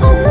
pensando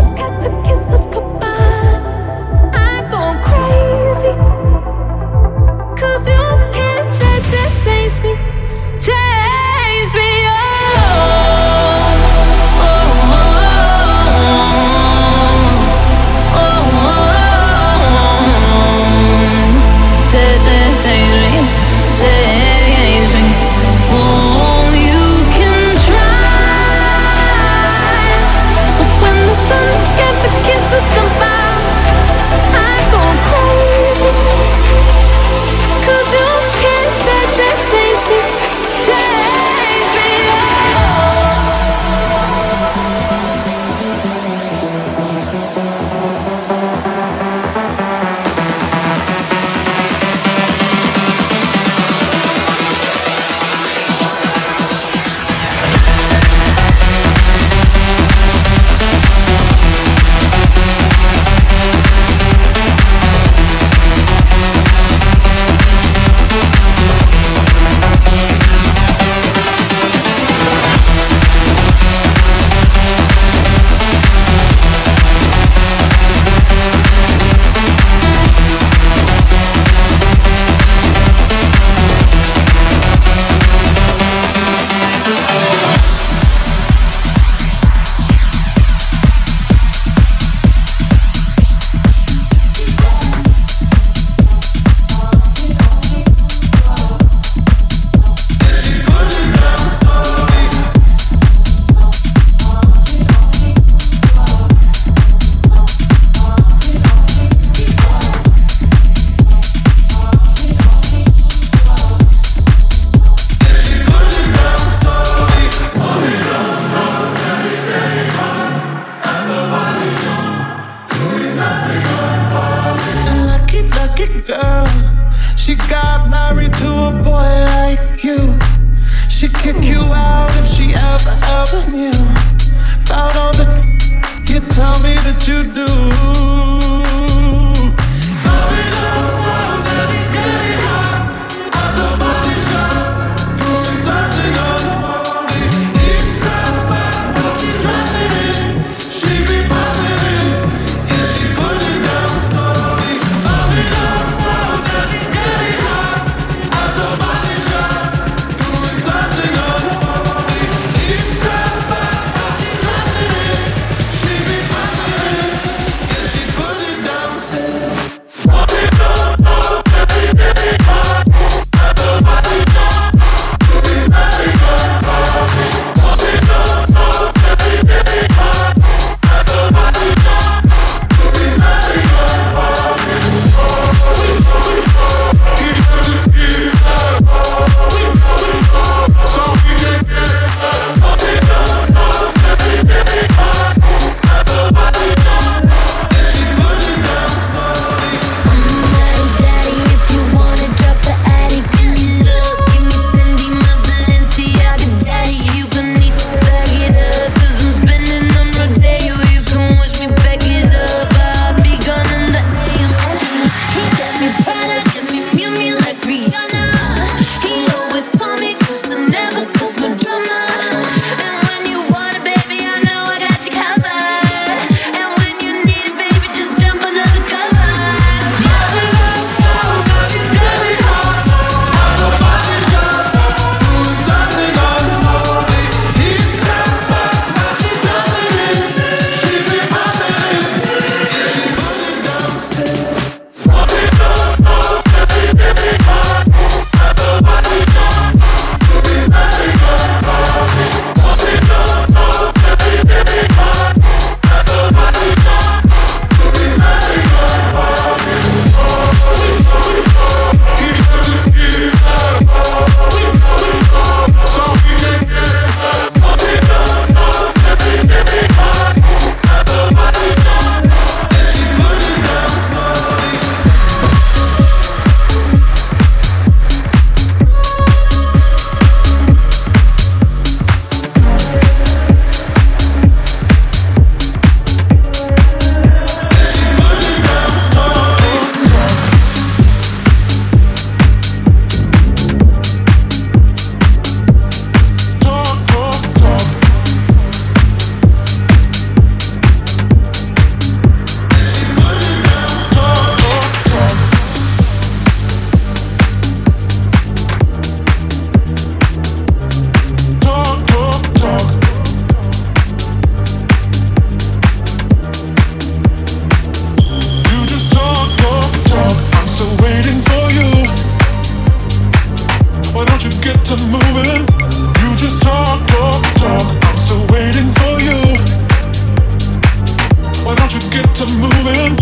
get to moving,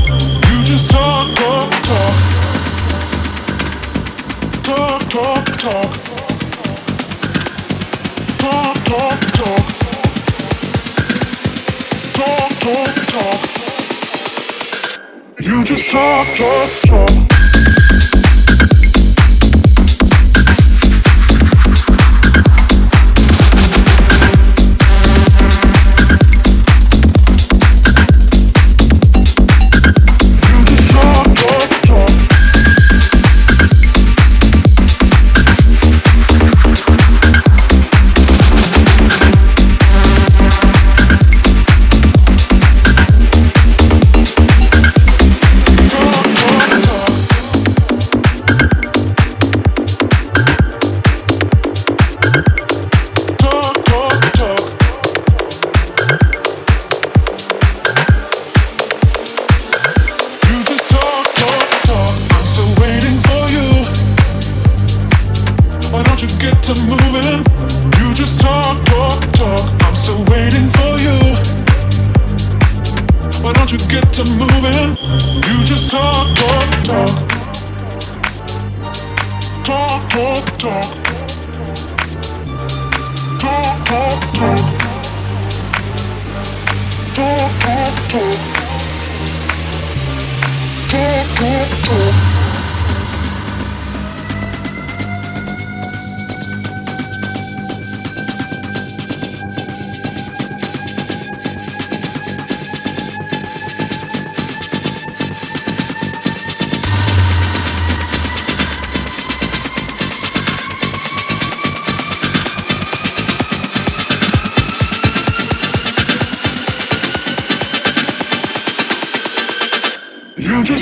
you just talk, talk, talk. Talk, talk, talk. Talk, talk, talk. Talk, talk, talk. You just talk, talk, talk.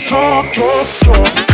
Talk, talk, talk.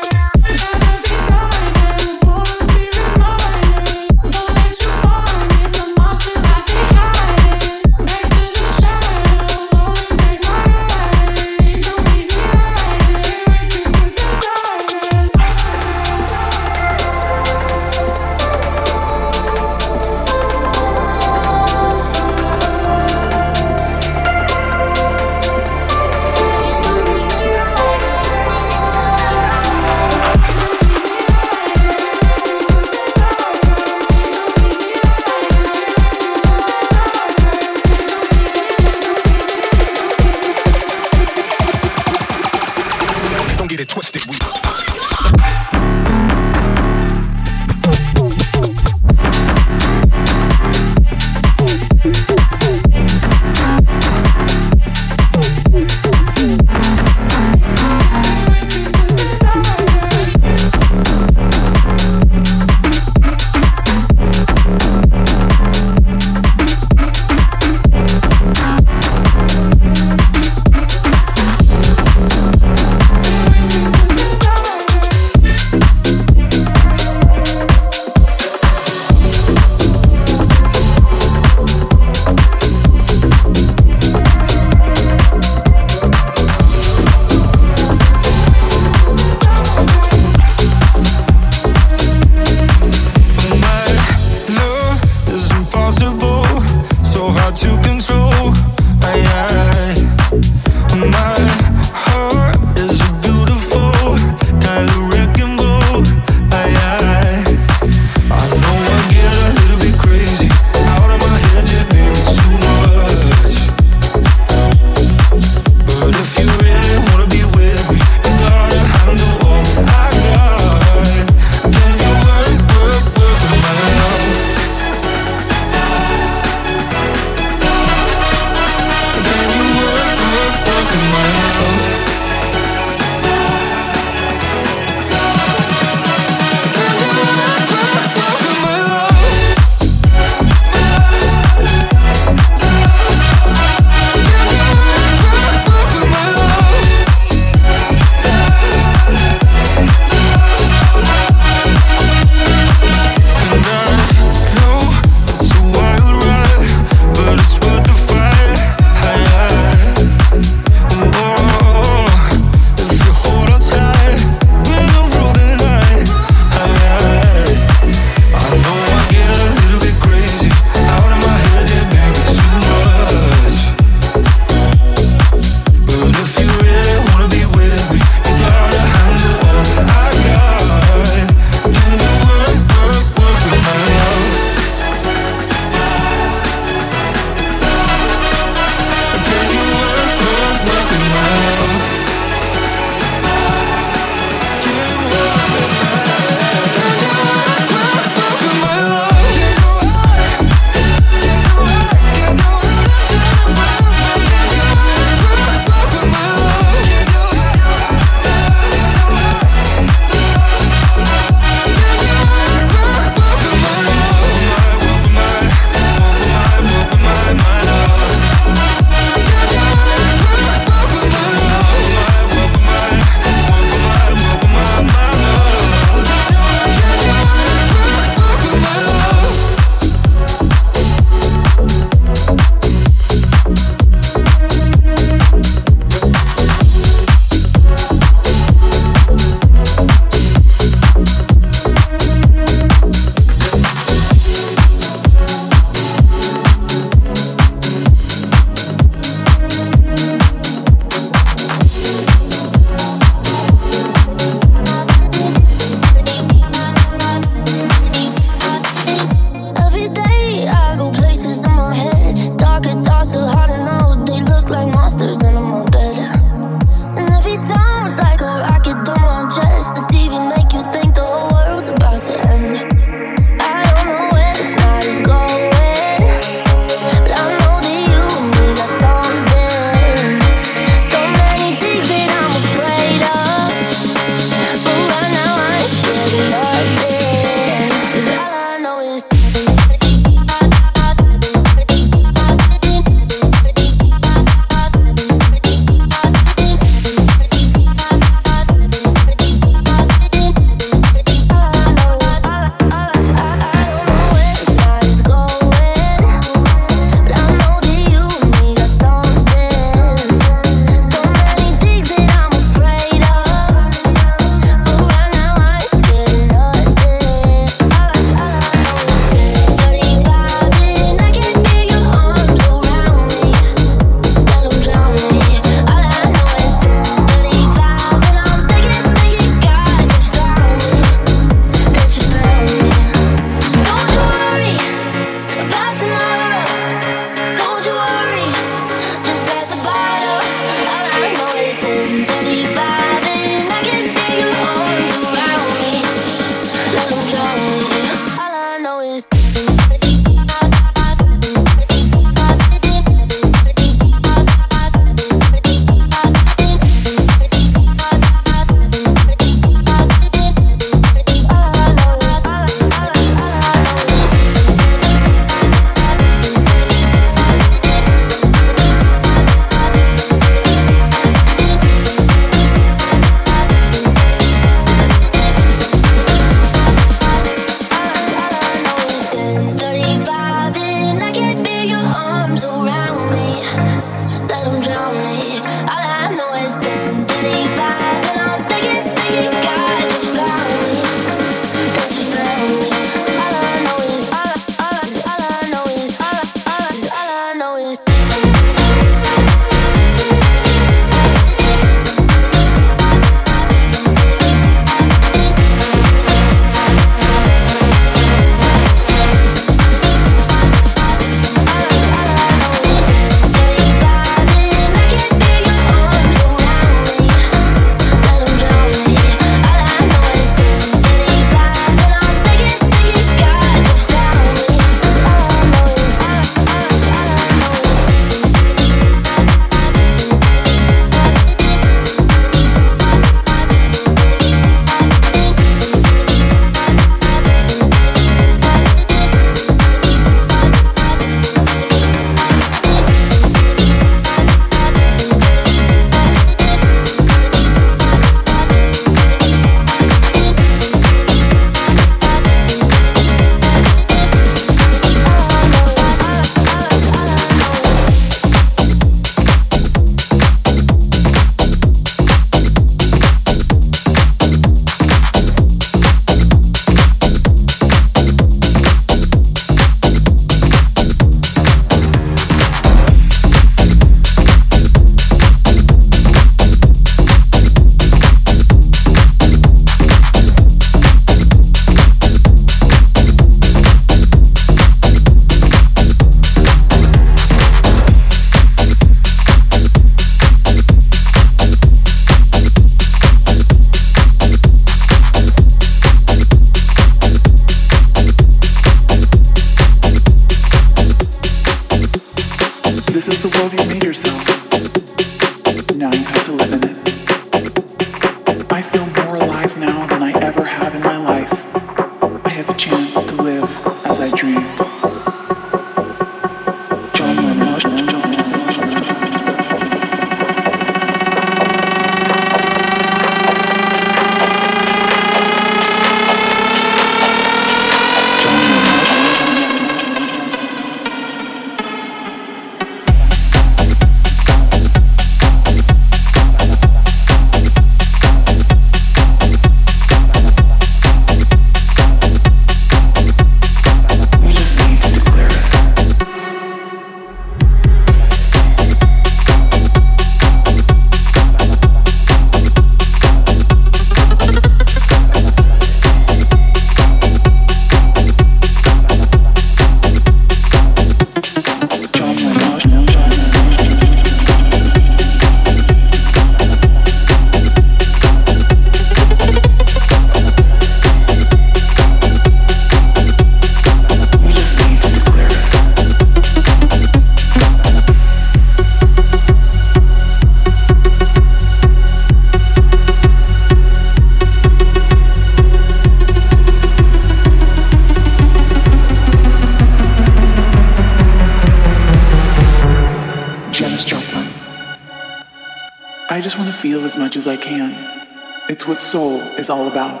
All about.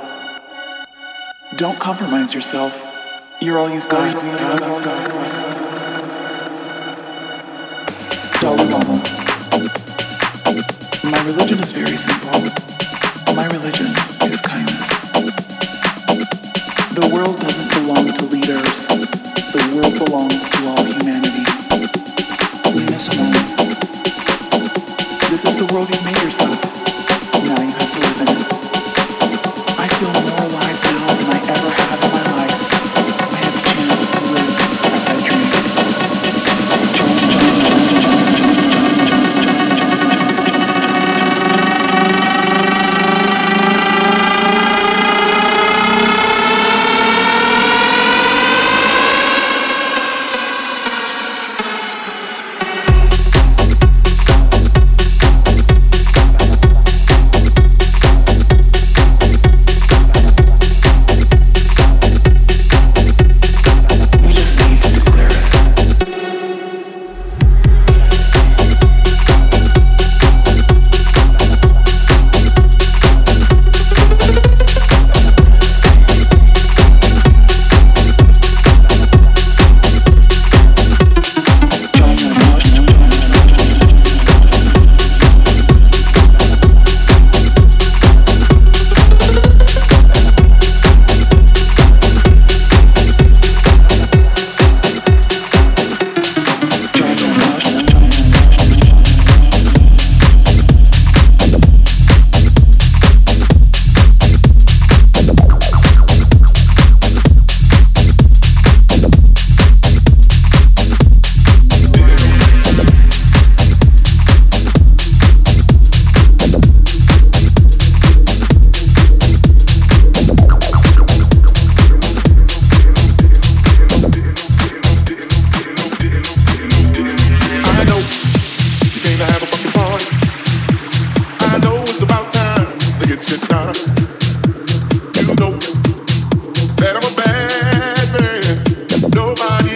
Don't compromise yourself. You're all you've got.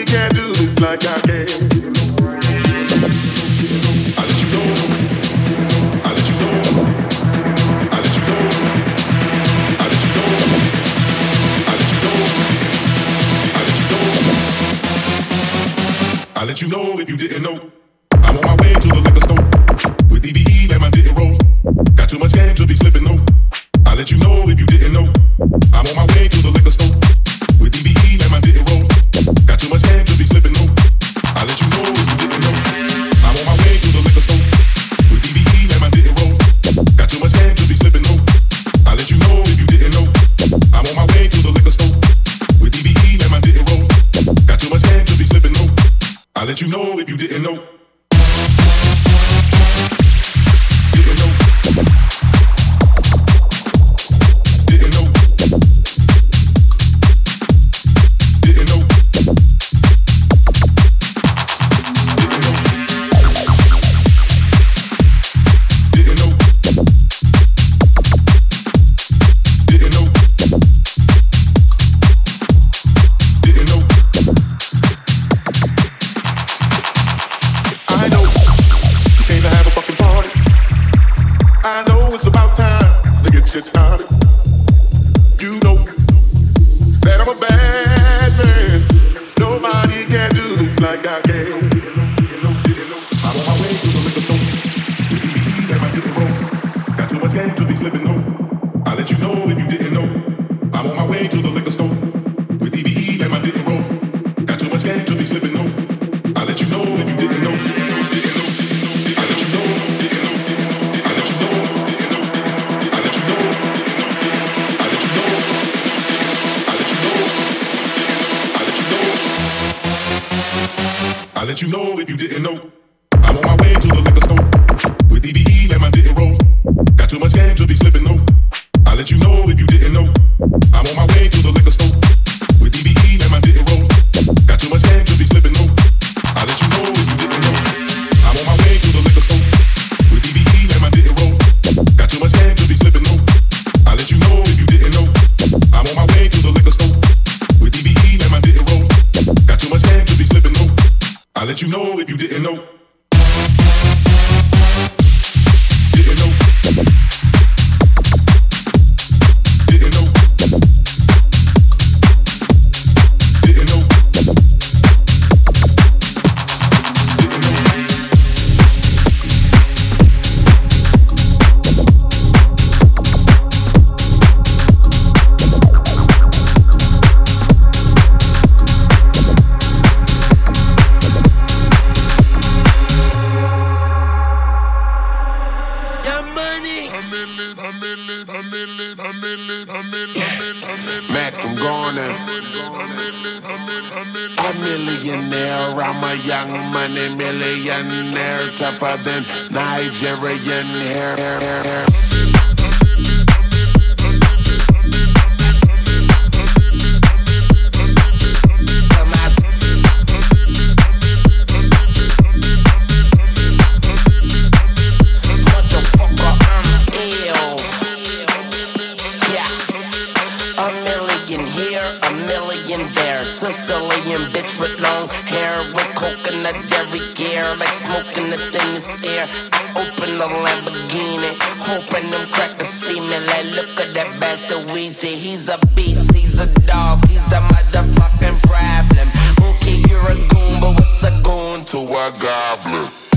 can't do this like I can. long hair with coconut every gear like smoking the thinnest air. I open the Lamborghini, hoping them crack crackers see me. Like, look at that bastard Weezy, he's a beast, he's a dog, he's a motherfucking problem. Okay, you're a goon, but what's a goon to a goblin?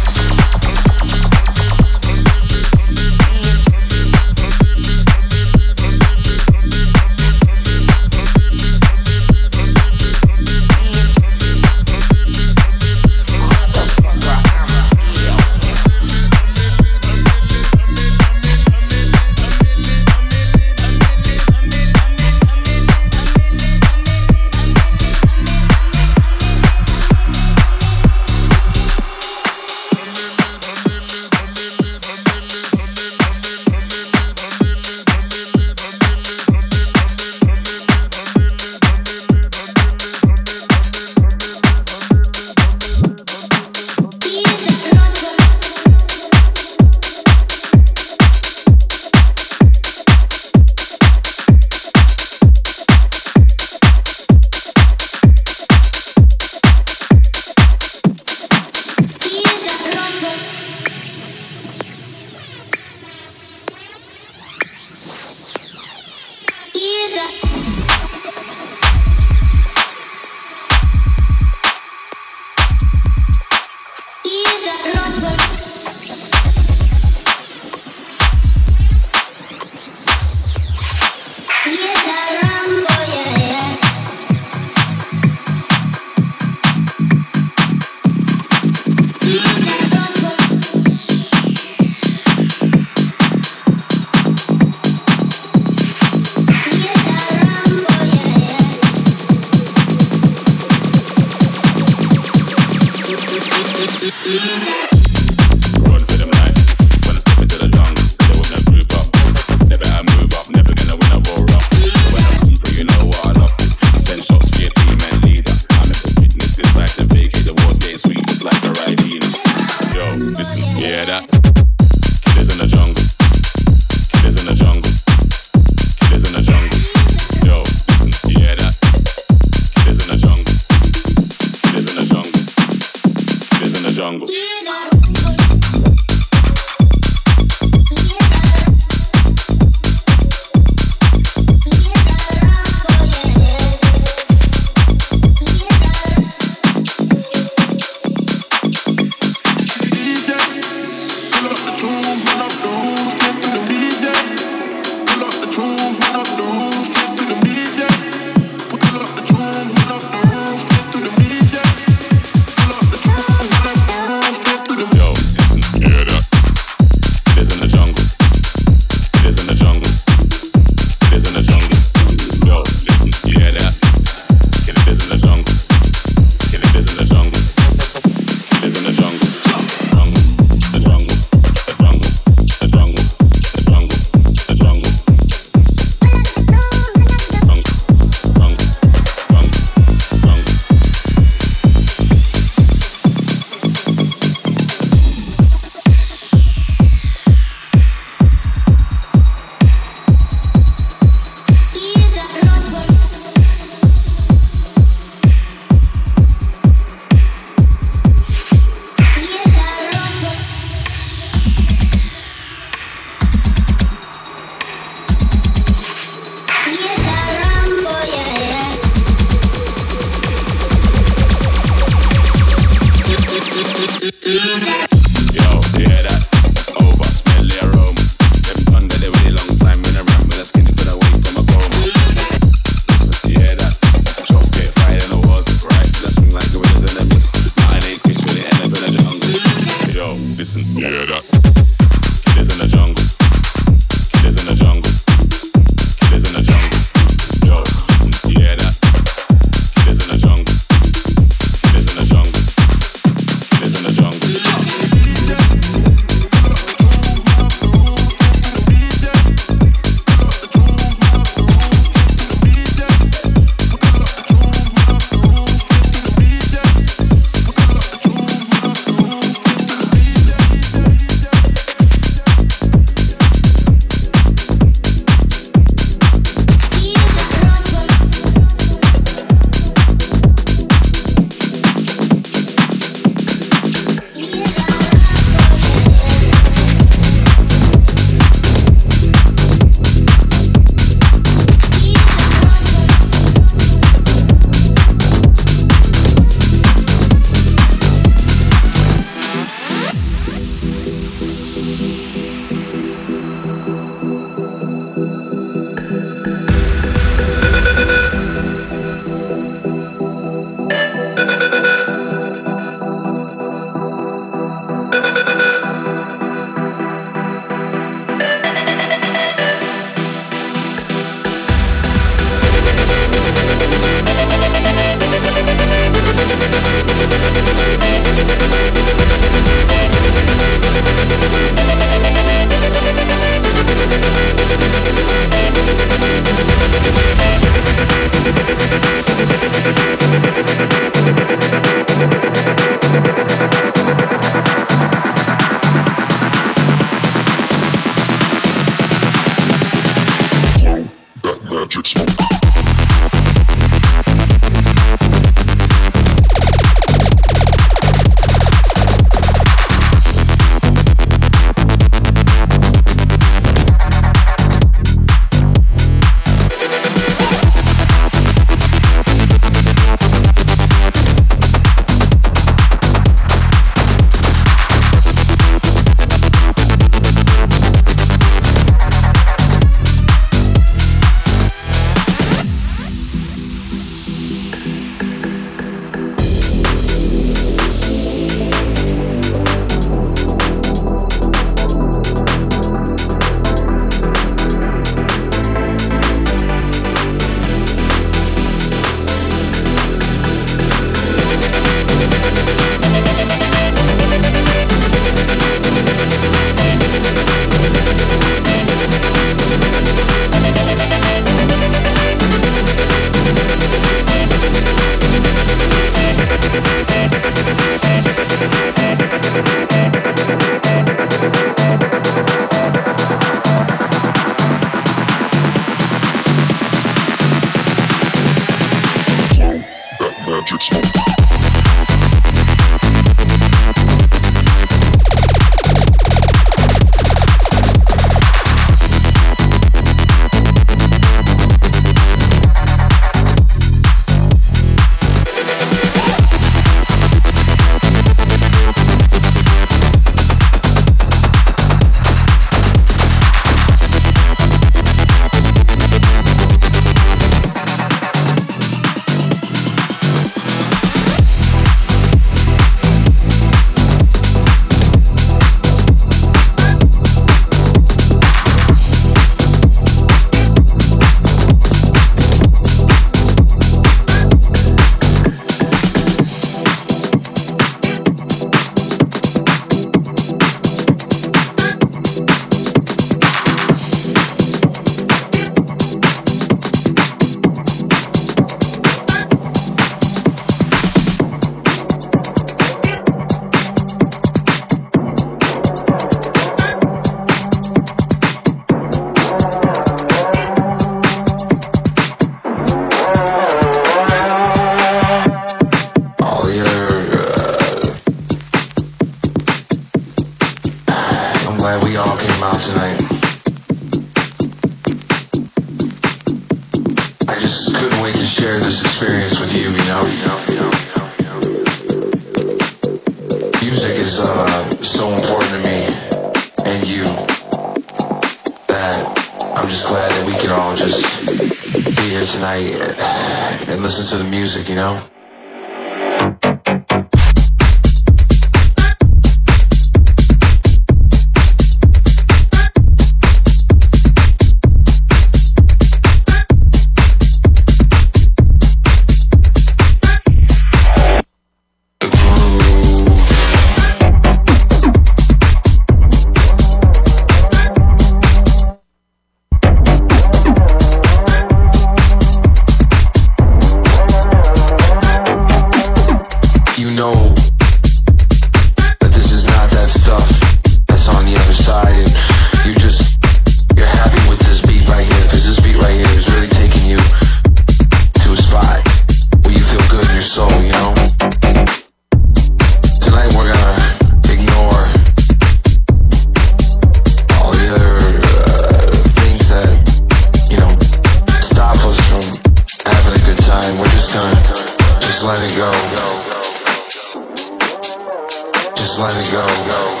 Let it go. Just let it go.